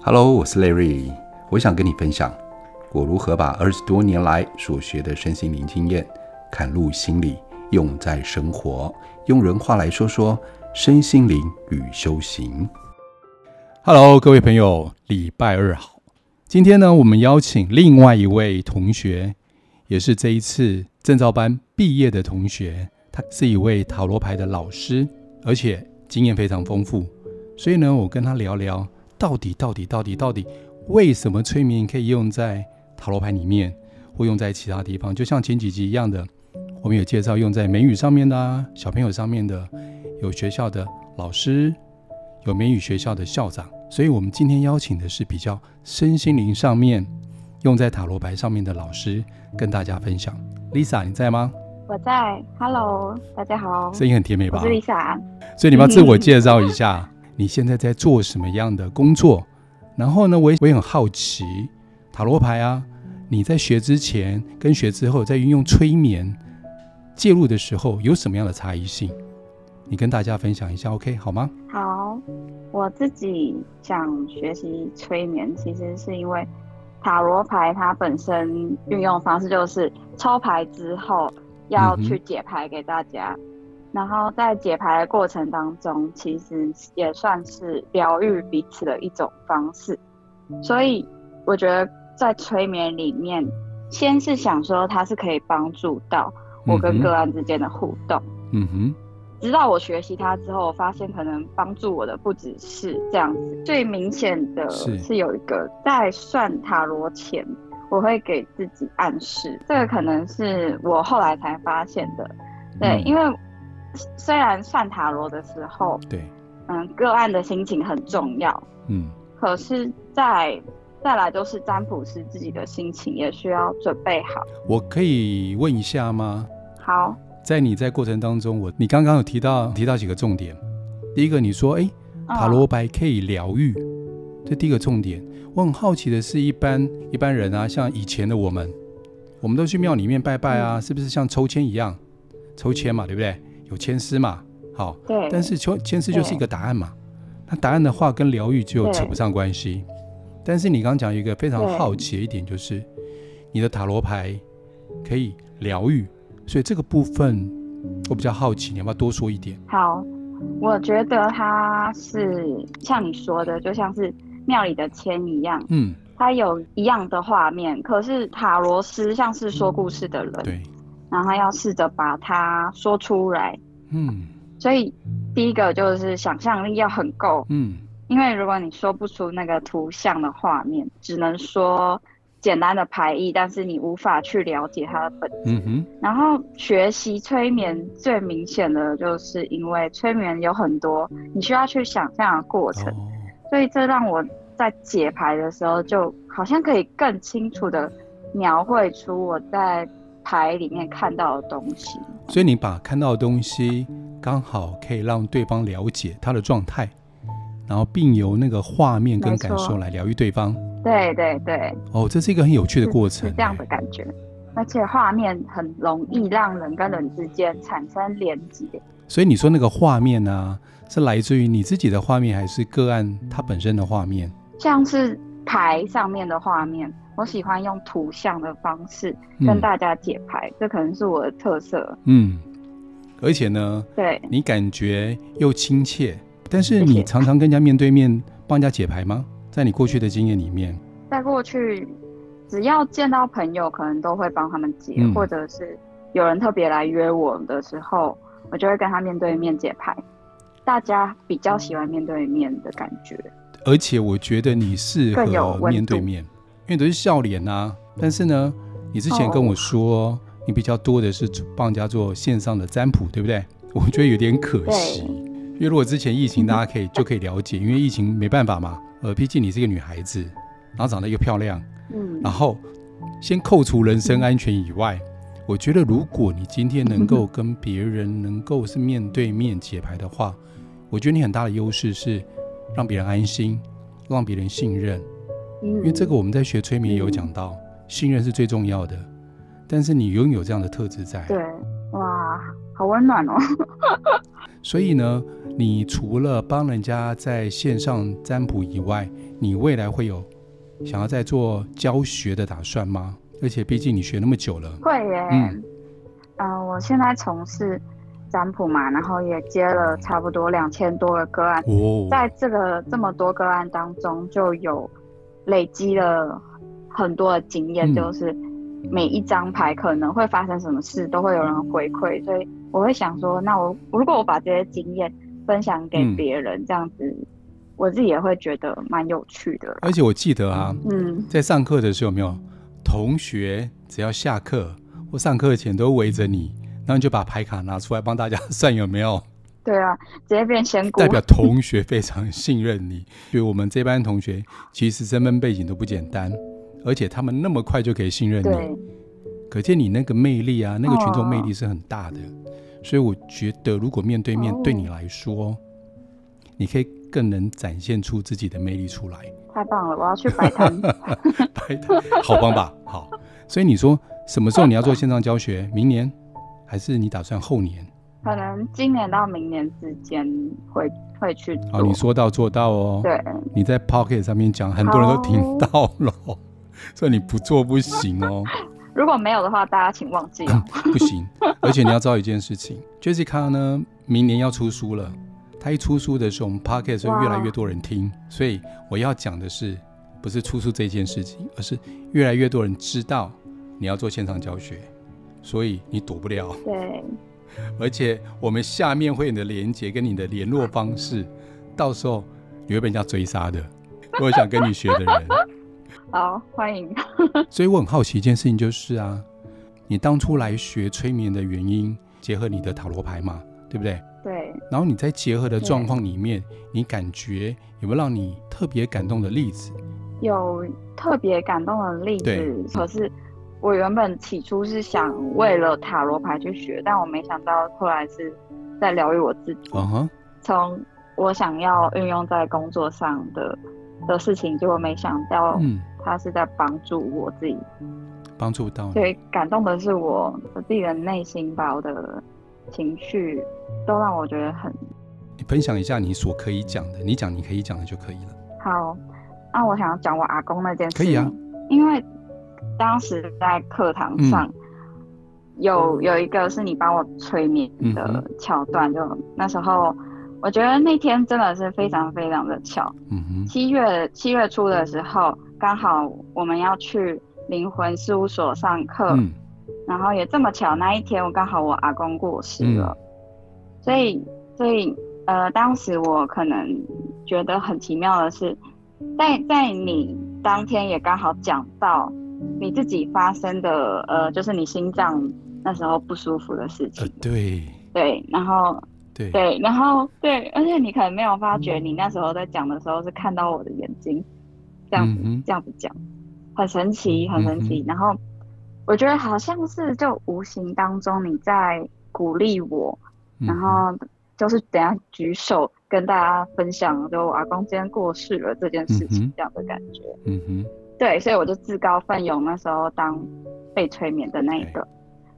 Hello，我是 Larry，我想跟你分享我如何把二十多年来所学的身心灵经验嵌入心里，用在生活，用人话来说说身心灵与修行。Hello，各位朋友，礼拜二好。今天呢，我们邀请另外一位同学，也是这一次证照班毕业的同学，他是一位塔罗牌的老师，而且经验非常丰富。所以呢，我跟他聊聊，到底到底到底到底，为什么催眠可以用在塔罗牌里面，或用在其他地方？就像前几集一样的，我们有介绍用在美语上面的啊，小朋友上面的，有学校的老师，有美语学校的校长。所以我们今天邀请的是比较身心灵上面，用在塔罗牌上面的老师，跟大家分享。Lisa，你在吗？我在，Hello，大家好。声音很甜美吧？我是 Lisa。所以你要自我介绍一下。你现在在做什么样的工作？然后呢，我也我也很好奇，塔罗牌啊，你在学之前跟学之后，在运用催眠介入的时候，有什么样的差异性？你跟大家分享一下，OK 好吗？好，我自己想学习催眠，其实是因为塔罗牌它本身运用方式就是抽牌之后要去解牌给大家。嗯然后在解牌的过程当中，其实也算是疗愈彼此的一种方式。所以我觉得在催眠里面，先是想说它是可以帮助到我跟个案之间的互动。嗯哼。直到我学习它之后，我发现可能帮助我的不只是这样子。最明显的是有一个在算塔罗前，我会给自己暗示。这个可能是我后来才发现的。对，因为。虽然算塔罗的时候，对，嗯，个案的心情很重要，嗯，可是再再来都是占卜师自己的心情也需要准备好。我可以问一下吗？好，在你在过程当中，我你刚刚有提到提到几个重点。第一个，你说，哎，塔罗牌可以疗愈，这第一个重点。我很好奇的是，一般一般人啊，像以前的我们，我们都去庙里面拜拜啊，嗯、是不是像抽签一样，抽签嘛，对不对？有签诗嘛？好，对。但是抽签诗就是一个答案嘛？那答案的话跟疗愈就扯不上关系。但是你刚刚讲一个非常好奇的一点，就是你的塔罗牌可以疗愈，所以这个部分我比较好奇，你要不要多说一点？好，我觉得它是像你说的，就像是庙里的签一样，嗯，它有一样的画面，可是塔罗斯像是说故事的人，嗯、对。然后要试着把它说出来，嗯，所以第一个就是想象力要很够，嗯，因为如果你说不出那个图像的画面，只能说简单的排意，但是你无法去了解它的本质。嗯哼。然后学习催眠最明显的就是因为催眠有很多你需要去想象的过程，哦，所以这让我在解牌的时候就好像可以更清楚的描绘出我在。牌里面看到的东西，所以你把看到的东西刚好可以让对方了解他的状态，然后并由那个画面跟感受来疗愈对方。对对对。哦，这是一个很有趣的过程，是这样的感觉，而且画面很容易让人跟人之间产生连接。所以你说那个画面呢、啊，是来自于你自己的画面，还是个案它本身的画面？像是牌上面的画面。我喜欢用图像的方式跟大家解牌，嗯，这可能是我的特色。嗯，而且呢，对，你感觉又亲切，但是你常常跟人家面对面帮人家解牌吗？在你过去的经验里面，在过去，只要见到朋友，可能都会帮他们解，嗯，或者是有人特别来约我的时候，我就会跟他面对面解牌。大家比较喜欢面对面的感觉，而且我觉得你适合面对面。因为都是笑脸呐、啊，但是呢，你之前跟我说、oh. 你比较多的是帮人家做线上的占卜，对不对？我觉得有点可惜，因为如果之前疫情，大家可以就可以了解，因为疫情没办法嘛。呃，毕竟你是一个女孩子，然后长得又漂亮，嗯，然后先扣除人身安全以外，我觉得如果你今天能够跟别人能够是面对面解牌的话，我觉得你很大的优势是让别人安心，让别人信任。因为这个我们在学催眠也有讲到，信任是最重要的。但是你拥有这样的特质在，对，哇，好温暖哦。所以呢，你除了帮人家在线上占卜以外，你未来会有想要再做教学的打算吗？而且毕竟你学那么久了，会耶。嗯，呃，我现在从事占卜嘛，然后也接了差不多两千多个个案。哦，在这个这么多个案当中，就有累积了很多的经验，嗯，就是每一张牌可能会发生什么事，都会有人回馈，所以我会想说，那我如果我把这些经验分享给别人，嗯，这样子。我自己也会觉得蛮有趣的，而且我记得啊，嗯，在上课的时候有没有同学只要下课或上课前都围着你，然后你就把牌卡拿出来帮大家算有没有？对啊，直接变仙姑，代表同学非常信任你。所以我们这班同学其实身份背景都不简单，而且他们那么快就可以信任你，可见你那个魅力啊，那个群众魅力是很大的。哦，所以我觉得如果面对面对你来说，哦，你可以。更能展现出自己的魅力出来。太棒了，我要去摆摊。摆摊，好棒吧？好。所以你说什么时候你要做线上教学？明年，还是你打算后年？可能今年到明年之间会会去做。好，你说到做到哦。对。你在 Pocket 上面讲，很多人都听到了，所以你不做不行哦。如果没有的话，大家请忘记哦。不行，而且你要知道一件事情，Jessica 呢，明年要出书了。他一出书的时候，我们 Pocket 会越来越多人听，所以我要讲的是，不是出书这件事情，而是越来越多人知道你要做线上教学，所以你躲不了。对，而且我们下面会有你的连接跟你的联络方式，到时候你会被人家追杀的。我想跟你学的人，好欢迎。所以我很好奇一件事情，就是啊，你当初来学催眠的原因，结合你的塔罗牌嘛，对不对？对，然后你在结合的状况里面，你感觉有没有让你特别感动的例子？有特别感动的例子，可是我原本起初是想为了塔罗牌去学，但我没想到后来是在疗愈我自己。嗯哼，从我想要运用在工作上的的事情，结果没想到，嗯，他是在帮助我自己，帮助到你。所以感动的是我我自己的内心吧，我的。情绪都让我觉得很。你分享一下你所可以讲的，你讲你可以讲的就可以了。好，那我想要讲我阿公那件事。可以啊。因为当时在课堂上、嗯、有有一个是你帮我催眠的桥段，嗯、就那时候我觉得那天真的是非常非常的巧。七月七月初的时候，刚好我们要去灵魂事务所上课。嗯。然后也这么巧，那一天我刚好我阿公过世了，嗯、所以所以呃，当时我可能觉得很奇妙的是，在在你当天也刚好讲到你自己发生的呃，就是你心脏那时候不舒服的事情。呃、对。对，然后对。对，然后对，而且你可能没有发觉，你那时候在讲的时候是看到我的眼睛，这样子、嗯、这样子讲，很神奇，很神奇，嗯、然后。我觉得好像是就无形当中你在鼓励我，嗯、然后就是等下举手跟大家分享，就我阿公今天过世了这件事情这样的感觉。嗯哼，对，所以我就自告奋勇那时候当被催眠的那一个，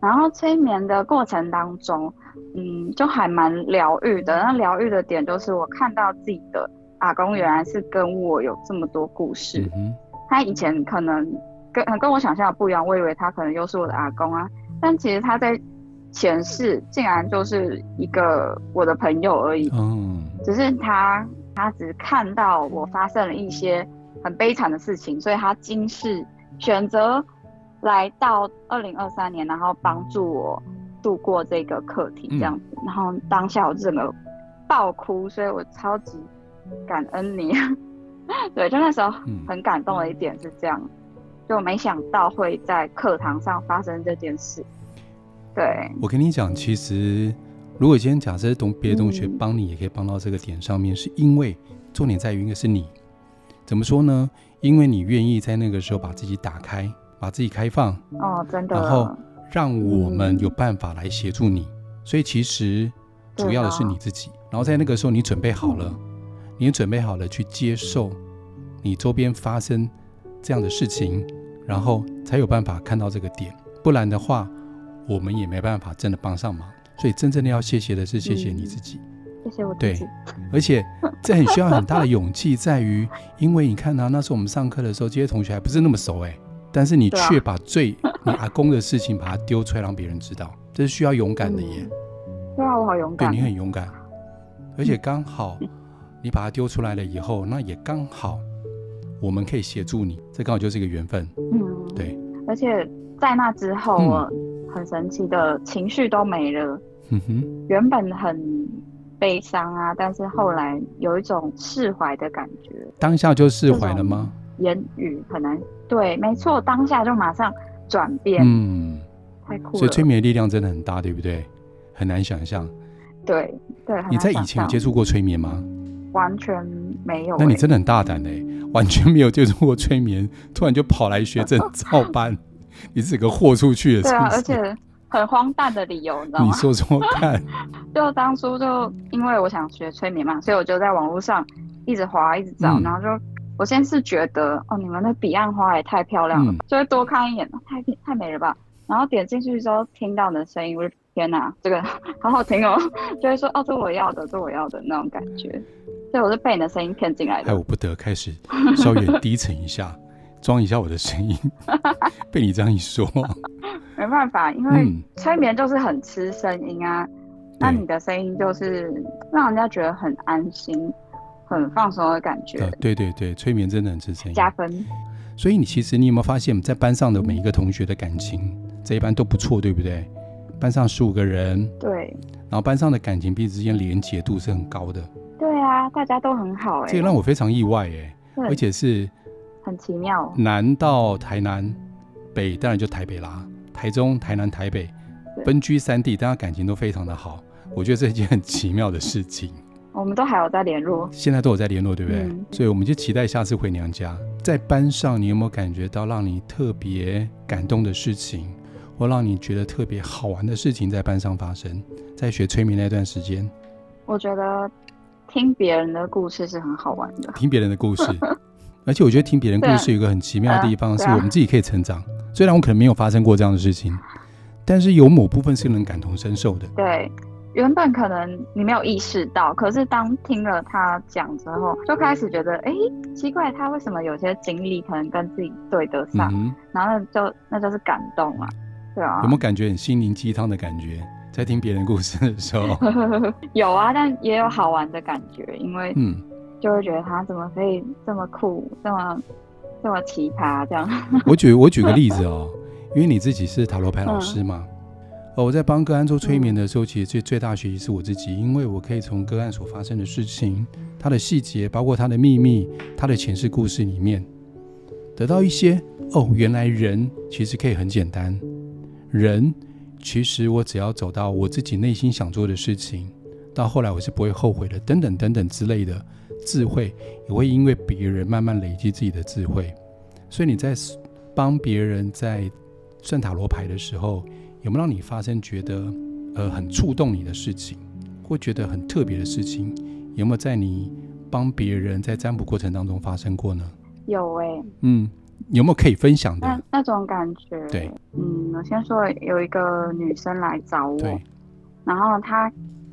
然后催眠的过程当中，嗯，就还蛮疗愈的。那疗愈的点就是我看到自己的阿公原来是跟我有这么多故事，嗯、他以前可能。跟跟我想象的不一样，我以为他可能又是我的阿公啊，但其实他在前世竟然就是一个我的朋友而已。嗯，只是他他只看到我发生了一些很悲惨的事情，所以他今世选择来到二零二三年，然后帮助我度过这个课题这样子。嗯、然后当下我整个爆哭，所以我超级感恩你。对，就那时候很感动的一点是这样。就没想到会在课堂上发生这件事。对，我跟你讲，其实如果今天假设同别的同学帮你，也可以帮到这个点上面，嗯、是因为重点在于一个是你怎么说呢？因为你愿意在那个时候把自己打开，把自己开放哦，真的，然后让我们有办法来协助你。嗯、所以其实主要的是你自己。然后在那个时候，你准备好了，嗯、你准备好了去接受你周边发生这样的事情。然后才有办法看到这个点，不然的话，我们也没办法真的帮上忙。所以真正的要谢谢的是谢谢你自己。嗯谢谢我自己。对，而且这很需要很大的勇气，在于，因为你看啊，那时候我们上课的时候，这些同学还不是那么熟哎，但是你却把最你阿公的事情把它丢出来让别人知道，这是需要勇敢的耶。对啊，我好勇敢。对，你很勇敢，而且刚好你把它丢出来了以后，那也刚好我们可以协助你，这刚好就是一个缘分。嗯，对。而且在那之后，我很神奇的情绪都没了。嗯哼，原本很。悲伤啊，但是后来有一种释怀的感觉。当下就释怀了吗？言语很难。对，没错，当下就马上转变。嗯，太酷了。所以催眠的力量真的很大，对不对？很难想象。对对。你在以前有接触过催眠吗？完全没有欸。那你真的很大胆哎，完全没有接触过催眠，突然就跑来学证照班，你是个豁出去的。对啊，而且。很荒诞的理由，你知道吗？你说说看。就当初就因为我想学催眠嘛，所以我就在网络上一直滑，一直找，嗯、然后就我先是觉得哦，你们的彼岸花也太漂亮了，嗯、就会多看一眼，太太美了吧。然后点进去之后，听到你的声音，我就天哪，这个 好好听哦，就会说哦，这我要的，这我要的那种感觉。所以我是被你的声音骗进来的。哎我不得，开始稍微低沉一下，装一下我的声音。被你这样一说。没办法，因为催眠就是很吃声音啊。嗯、那你的声音就是让人家觉得很安心、很放松的感觉。呃、对对对，催眠真的很吃声音，加分。所以你其实你有没有发现，在班上的每一个同学的感情这一班都不错，对不对？班上十五个人，对。然后班上的感情彼此之间连结度是很高的。对啊，大家都很好哎、欸。这个让我非常意外哎、欸，而且是很奇妙。南到台南，北当然就台北啦。台中、台南、台北，分居三地，大家感情都非常的好，我觉得这是一件很奇妙的事情。我们都还有在联络，现在都有在联络，对不对？嗯、所以我们就期待下次回娘家。在班上，你有没有感觉到让你特别感动的事情，或让你觉得特别好玩的事情在班上发生？在学催眠那段时间，我觉得听别人的故事是很好玩的。听别人的故事，而且我觉得听别人故事有一个很奇妙的地方，是我们自己可以成长。虽然我可能没有发生过这样的事情，但是有某部分是能感同身受的。对，原本可能你没有意识到，可是当听了他讲之后，就开始觉得，哎，奇怪，他为什么有些经历可能跟自己对得上？嗯、然后就那就是感动啊，对啊。有没有感觉很心灵鸡汤的感觉？在听别人故事的时候，有啊，但也有好玩的感觉，因为嗯，就会觉得他怎么可以这么酷，这么。这么奇葩，这样。我举我举个例子哦，因为你自己是塔罗牌老师嘛。嗯、哦，我在帮个案做催眠的时候，其实最最大学习是我自己，因为我可以从个案所发生的事情、它的细节，包括它的秘密、它的前世故事里面，得到一些哦，原来人其实可以很简单，人其实我只要走到我自己内心想做的事情，到后来我是不会后悔的，等等等等之类的。智慧也会因为别人慢慢累积自己的智慧，所以你在帮别人在算塔罗牌的时候，有没有让你发生觉得呃很触动你的事情，或觉得很特别的事情？有没有在你帮别人在占卜过程当中发生过呢？有哎、欸，嗯，有没有可以分享的？那那种感觉，对，嗯，我先说有一个女生来找我，然后她。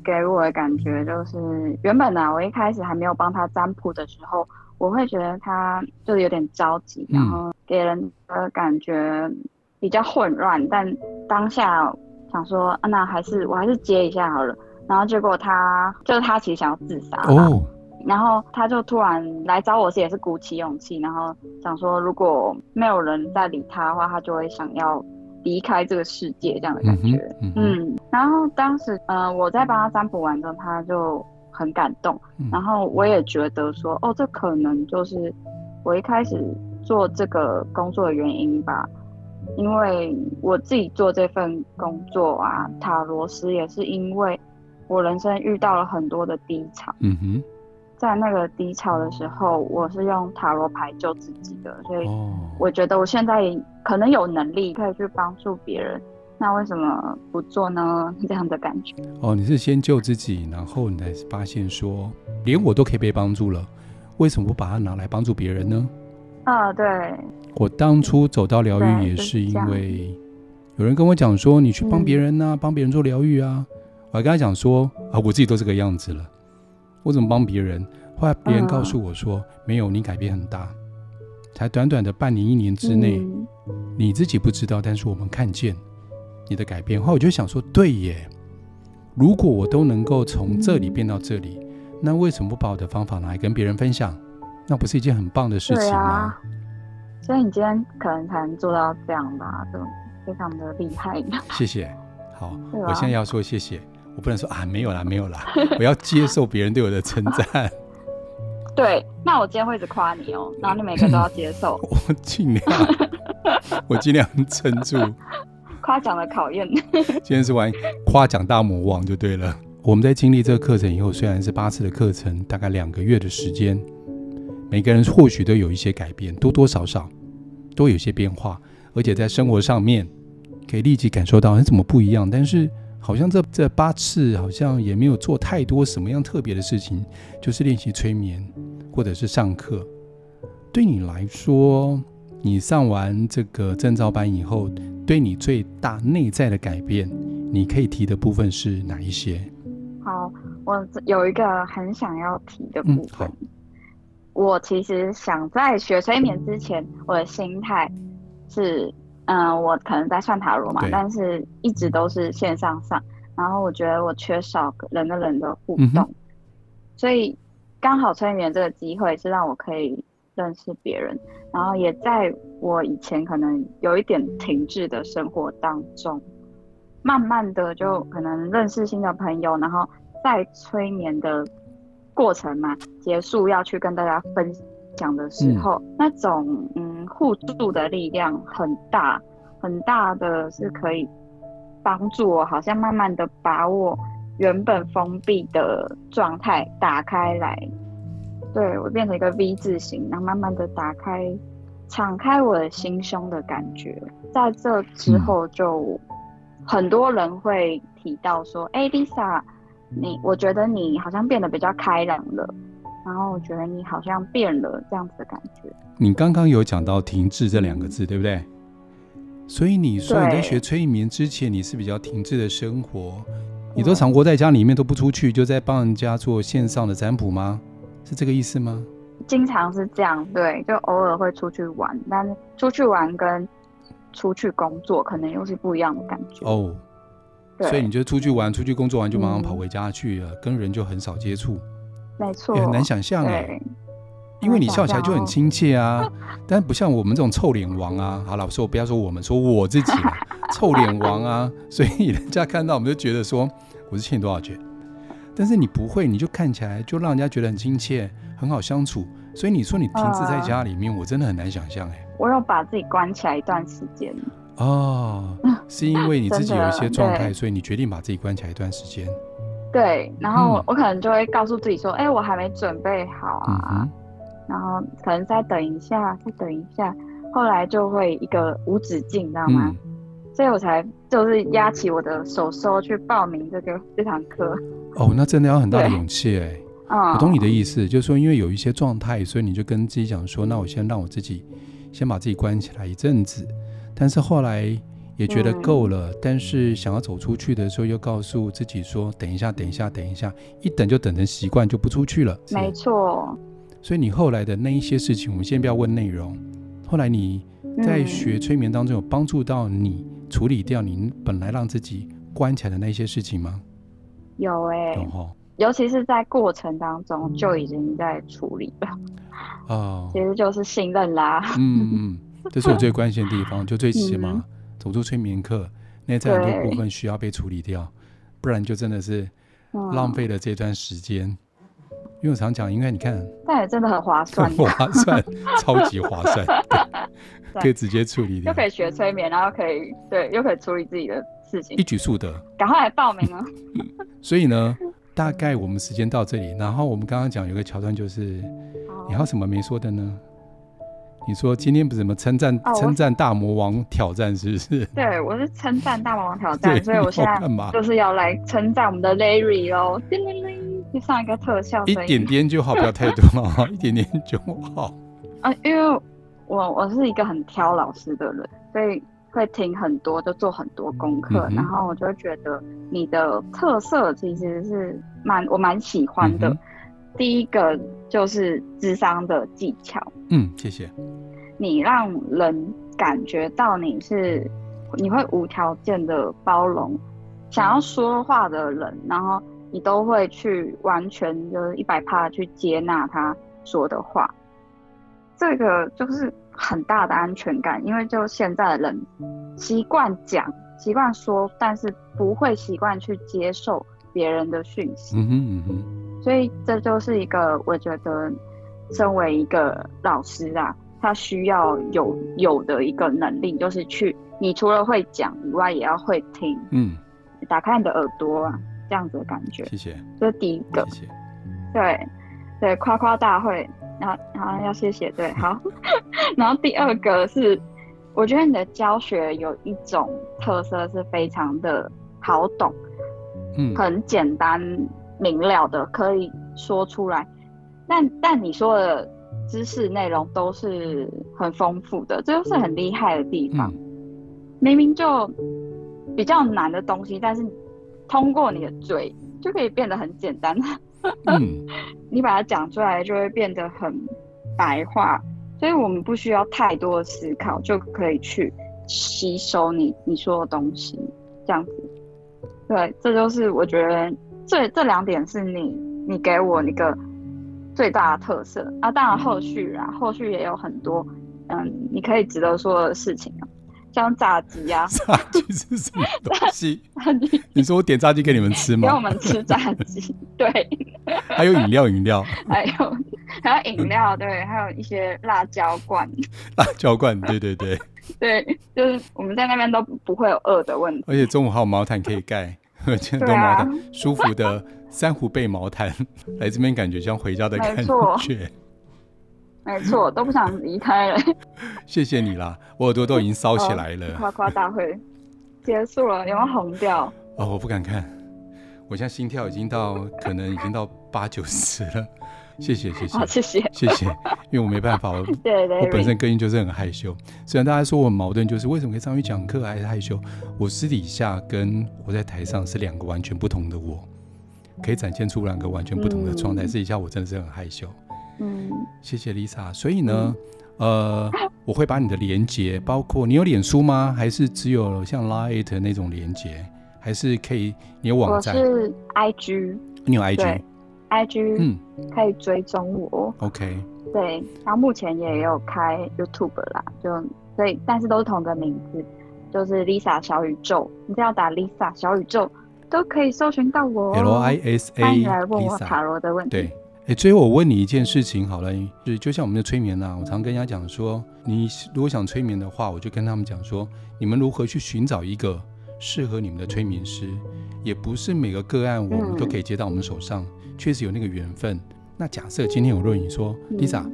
给我的感觉就是，原本呢、啊，我一开始还没有帮他占卜的时候，我会觉得他就是有点着急，然后给人的感觉比较混乱。嗯、但当下想说，啊、那还是我还是接一下好了。然后结果他就是他其实想要自杀，哦，然后他就突然来找我时也是鼓起勇气，然后想说，如果没有人再理他的话，他就会想要。离开这个世界这样的感觉，嗯，嗯，然后当时，呃，我在帮他占卜完之后，他就很感动，嗯、然后我也觉得说，哦，这可能就是我一开始做这个工作的原因吧，因为我自己做这份工作啊，塔罗师也是因为我人生遇到了很多的低潮，嗯哼。在那个低潮的时候，我是用塔罗牌救自己的，所以我觉得我现在可能有能力可以去帮助别人，那为什么不做呢？这样的感觉。哦，你是先救自己，然后你才发现说，连我都可以被帮助了，为什么不把它拿来帮助别人呢？啊，对。我当初走到疗愈也是因为有人跟我讲说，你去帮别人啊，帮别人做疗愈啊。我还跟他讲说啊，我自己都这个样子了，我怎么帮别人？后来别人告诉我说，嗯、没有，你改变很大，才短短的半年一年之内，嗯、你自己不知道，但是我们看见你的改变。后来我就想说，对耶，如果我都能够从这里变到这里，嗯、那为什么不把我的方法拿来跟别人分享？那不是一件很棒的事情吗？啊、所以你今天可能才能做到这样吧，就非常的厉害。谢谢。好，吧我现在要说谢谢，我不能说啊，没有啦，没有啦，我要接受别人对我的称赞。对，那我今天会一直夸你哦，然后你每个都要接受。我尽量，我尽量撑住。夸奖的考验。今天是玩夸奖大魔王就对了。我们在经历这个课程以后，虽然是八次的课程，大概两个月的时间，每个人或许都有一些改变，多多少少都有些变化，而且在生活上面可以立即感受到你怎么不一样，但是。好像这这八次好像也没有做太多什么样特别的事情，就是练习催眠或者是上课。对你来说，你上完这个证照班以后，对你最大内在的改变，你可以提的部分是哪一些？好，我有一个很想要提的部分。嗯、我其实想在学催眠之前，我的心态是。嗯，我可能在算塔罗嘛，但是一直都是线上上，然后我觉得我缺少人跟人的互动，嗯、所以刚好催眠这个机会是让我可以认识别人，然后也在我以前可能有一点停滞的生活当中，慢慢的就可能认识新的朋友，然后在催眠的过程嘛，结束要去跟大家分享的时候，嗯、那种嗯。互助的力量很大，很大的是可以帮助我，好像慢慢的把我原本封闭的状态打开来，对，我变成一个 V 字形，然后慢慢的打开，敞开我的心胸的感觉。在这之后，就很多人会提到说：“哎、，Lisa，你，我觉得你好像变得比较开朗了。”然后我觉得你好像变了这样子的感觉。你刚刚有讲到“停滞”这两个字，对不对？所以你说你在学催眠之前，你是比较停滞的生活，你都常活在家里面都不出去，就在帮人家做线上的占卜吗？是这个意思吗？经常是这样，对，就偶尔会出去玩，但是出去玩跟出去工作可能又是不一样的感觉哦。对所以你就出去玩、出去工作完就马上跑回家去了，嗯、跟人就很少接触。没错，也很难想象哎，因为你笑起来就很亲切啊，哦、但不像我们这种臭脸王啊。好了，我说我不要说我们，说我自己臭脸王啊，所以人家看到我们就觉得说我是欠你多少钱。但是你不会，你就看起来就让人家觉得很亲切，很好相处。所以你说你停滞在家里面，呃、我真的很难想象哎。我要把自己关起来一段时间哦，是因为你自己有一些 状态，所以你决定把自己关起来一段时间。对，然后我我可能就会告诉自己说，哎、嗯欸，我还没准备好啊，嗯、然后可能再等一下，再等一下，后来就会一个无止境，你知道吗？嗯、所以我才就是压起我的手手去报名这个这堂课。哦，那真的要很大的勇气哎。嗯，我懂你的意思，就是说因为有一些状态，所以你就跟自己讲说，那我先让我自己先把自己关起来一阵子，但是后来。也觉得够了，嗯、但是想要走出去的时候，又告诉自己说：“等一下，等一下，等一下。”一等就等成习惯，就不出去了。没错。所以你后来的那一些事情，我们先不要问内容。后来你在学催眠当中，有帮助到你处理掉你本来让自己关起来的那些事情吗？有哎、欸，哦、尤其是在过程当中就已经在处理了。哦，其实就是信任啦。嗯嗯，这是我最关心的地方，就最起码。嗯走出催眠课，内在很多部分需要被处理掉，不然就真的是浪费了这段时间。嗯、因为我常讲，因为你看，但也真的很划算，很划算，超级划算，可以直接处理掉，又可以学催眠，然后可以对，又可以处理自己的事情，一举数得。赶快来报名啊！所以呢，大概我们时间到这里，然后我们刚刚讲有个桥段，就是你还有什么没说的呢？你说今天不是什么称赞称赞大魔王挑战是不是？对，我是称赞大魔王挑战，所以我现在就是要来称赞我们的 Larry 哦，叮铃铃，就上一个特效，一点点就好，不要太多了，一点点就好。啊，因为我我是一个很挑老师的人，所以会听很多，就做很多功课，嗯、然后我就会觉得你的特色其实是蛮我蛮喜欢的。嗯、第一个就是智商的技巧，嗯，谢谢。你让人感觉到你是你会无条件的包容想要说话的人，然后你都会去完全就是一百趴去接纳他说的话，这个就是。很大的安全感，因为就现在的人习惯讲、习惯说，但是不会习惯去接受别人的讯息。嗯哼嗯哼。所以这就是一个我觉得，身为一个老师啊，他需要有有的一个能力，就是去你除了会讲以外，也要会听。嗯。打开你的耳朵啊，这样子的感觉。谢谢。这是第一个。谢谢。对对，夸夸大会。然后，然后要谢谢，对，好。然后第二个是，我觉得你的教学有一种特色是非常的好懂，嗯，很简单明了的可以说出来。但但你说的知识内容都是很丰富的，这就是很厉害的地方。嗯、明明就比较难的东西，但是通过你的嘴就可以变得很简单。嗯，你把它讲出来就会变得很白话，所以我们不需要太多的思考就可以去吸收你你说的东西，这样子。对，这就是我觉得这这两点是你你给我一个最大的特色啊。当然后续啊，后续也有很多嗯，你可以值得说的事情啊。像炸鸡呀，炸鸡是什么东西？你说我点炸鸡给你们吃吗？给我们吃炸鸡，对。还有饮料，饮料。还有还有饮料，对，还有一些辣椒罐。辣椒罐，对对对。对，就是我们在那边都不会有饿的问题。而且中午还有毛毯可以盖，很多毛毯，舒服的珊瑚被毛毯，来这边感觉像回家的感觉。没错，都不想离开了。谢谢你啦，我耳朵都已经烧起来了。夸夸大会结束了，有没有红掉？哦，我不敢看，我现在心跳已经到可能已经到八九十了。谢谢谢谢，谢谢谢谢，因为我没办法，我 对对，我本身个性就是很害羞。虽然大家说我很矛盾，就是为什么可以上去讲课还是害羞？我私底下跟我在台上是两个完全不同的我，可以展现出两个完全不同的状态。私底下我真的是很害羞。嗯，谢谢 Lisa。所以呢，嗯、呃，我会把你的连接，包括你有脸书吗？还是只有像 Line 那种连接？还是可以你有网站？我是 IG，你有 IG，IG，嗯，可以追踪我。OK，对，然后目前也有开 YouTube 啦，就所以但是都是同个名字，就是 Lisa 小宇宙，你只要打 Lisa 小宇宙都可以搜寻到我。L I S A，欢迎来问我塔罗的问题。对。哎，最后我问你一件事情好了，就是就像我们的催眠啊，我常跟人家讲说，你如果想催眠的话，我就跟他们讲说，你们如何去寻找一个适合你们的催眠师，也不是每个个案我们都可以接到我们手上，嗯、确实有那个缘分。那假设今天有论你说，Lisa，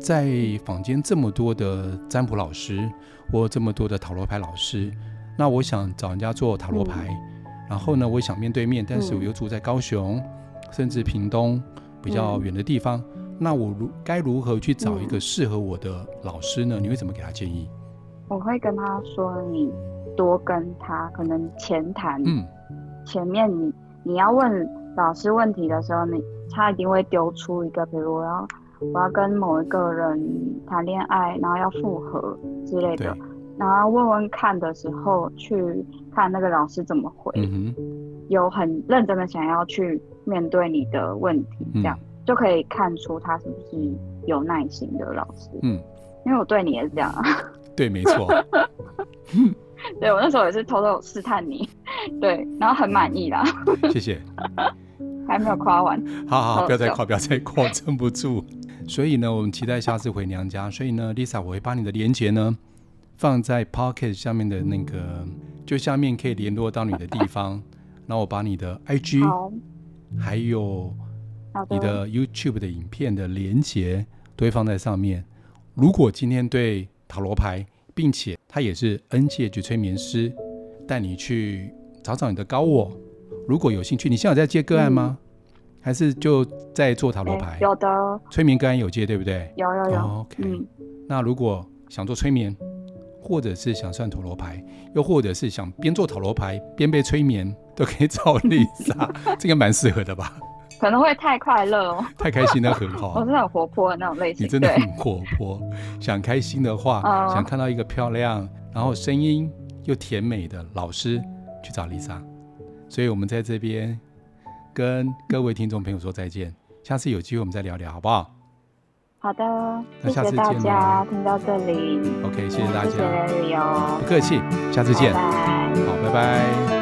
在坊间这么多的占卜老师或这么多的塔罗牌老师，那我想找人家做塔罗牌，嗯、然后呢，我想面对面，但是我又住在高雄，甚至屏东。比较远的地方，嗯、那我如该如何去找一个适合我的老师呢？嗯、你会怎么给他建议？我会跟他说，你多跟他可能前谈。嗯，前面你你要问老师问题的时候，你他一定会丢出一个，比如我要我要跟某一个人谈恋爱，然后要复合之类的，然后问问看的时候，去看那个老师怎么回。嗯、有很认真的想要去。面对你的问题，这样、嗯、就可以看出他是不是有耐心的老师。嗯，因为我对你也是这样啊。对，没错。对，我那时候也是偷偷试探你，对，然后很满意啦。谢谢。还没有夸完。好好好，不要再夸，不要再夸，撑不住。所以呢，我们期待下次回娘家。所以呢，Lisa，我会把你的连接呢放在 Podcast 下面的那个，就下面可以联络到你的地方。然后我把你的 IG。还有你的 YouTube 的影片的连接都会放在上面。如果今天对塔罗牌，并且他也是 N 级催眠师，带你去找找你的高我。如果有兴趣，你现在有在接个案吗？嗯、还是就在做塔罗牌？有的，催眠个案有接，对不对？有有有。OK，、嗯、那如果想做催眠，或者是想算塔罗牌，又或者是想边做塔罗牌边被催眠，都可以找丽莎，这个蛮适合的吧？可能会太快乐哦，太开心的很好。我是很活泼的那种类型，你真的很活泼。想开心的话，哦、想看到一个漂亮，然后声音又甜美的老师，去找丽莎。所以我们在这边跟各位听众朋友说再见，下次有机会我们再聊聊，好不好？好的，那下次见，谢谢大家听到这里。OK，谢谢大家，不客气，下次见，拜拜，好，拜拜。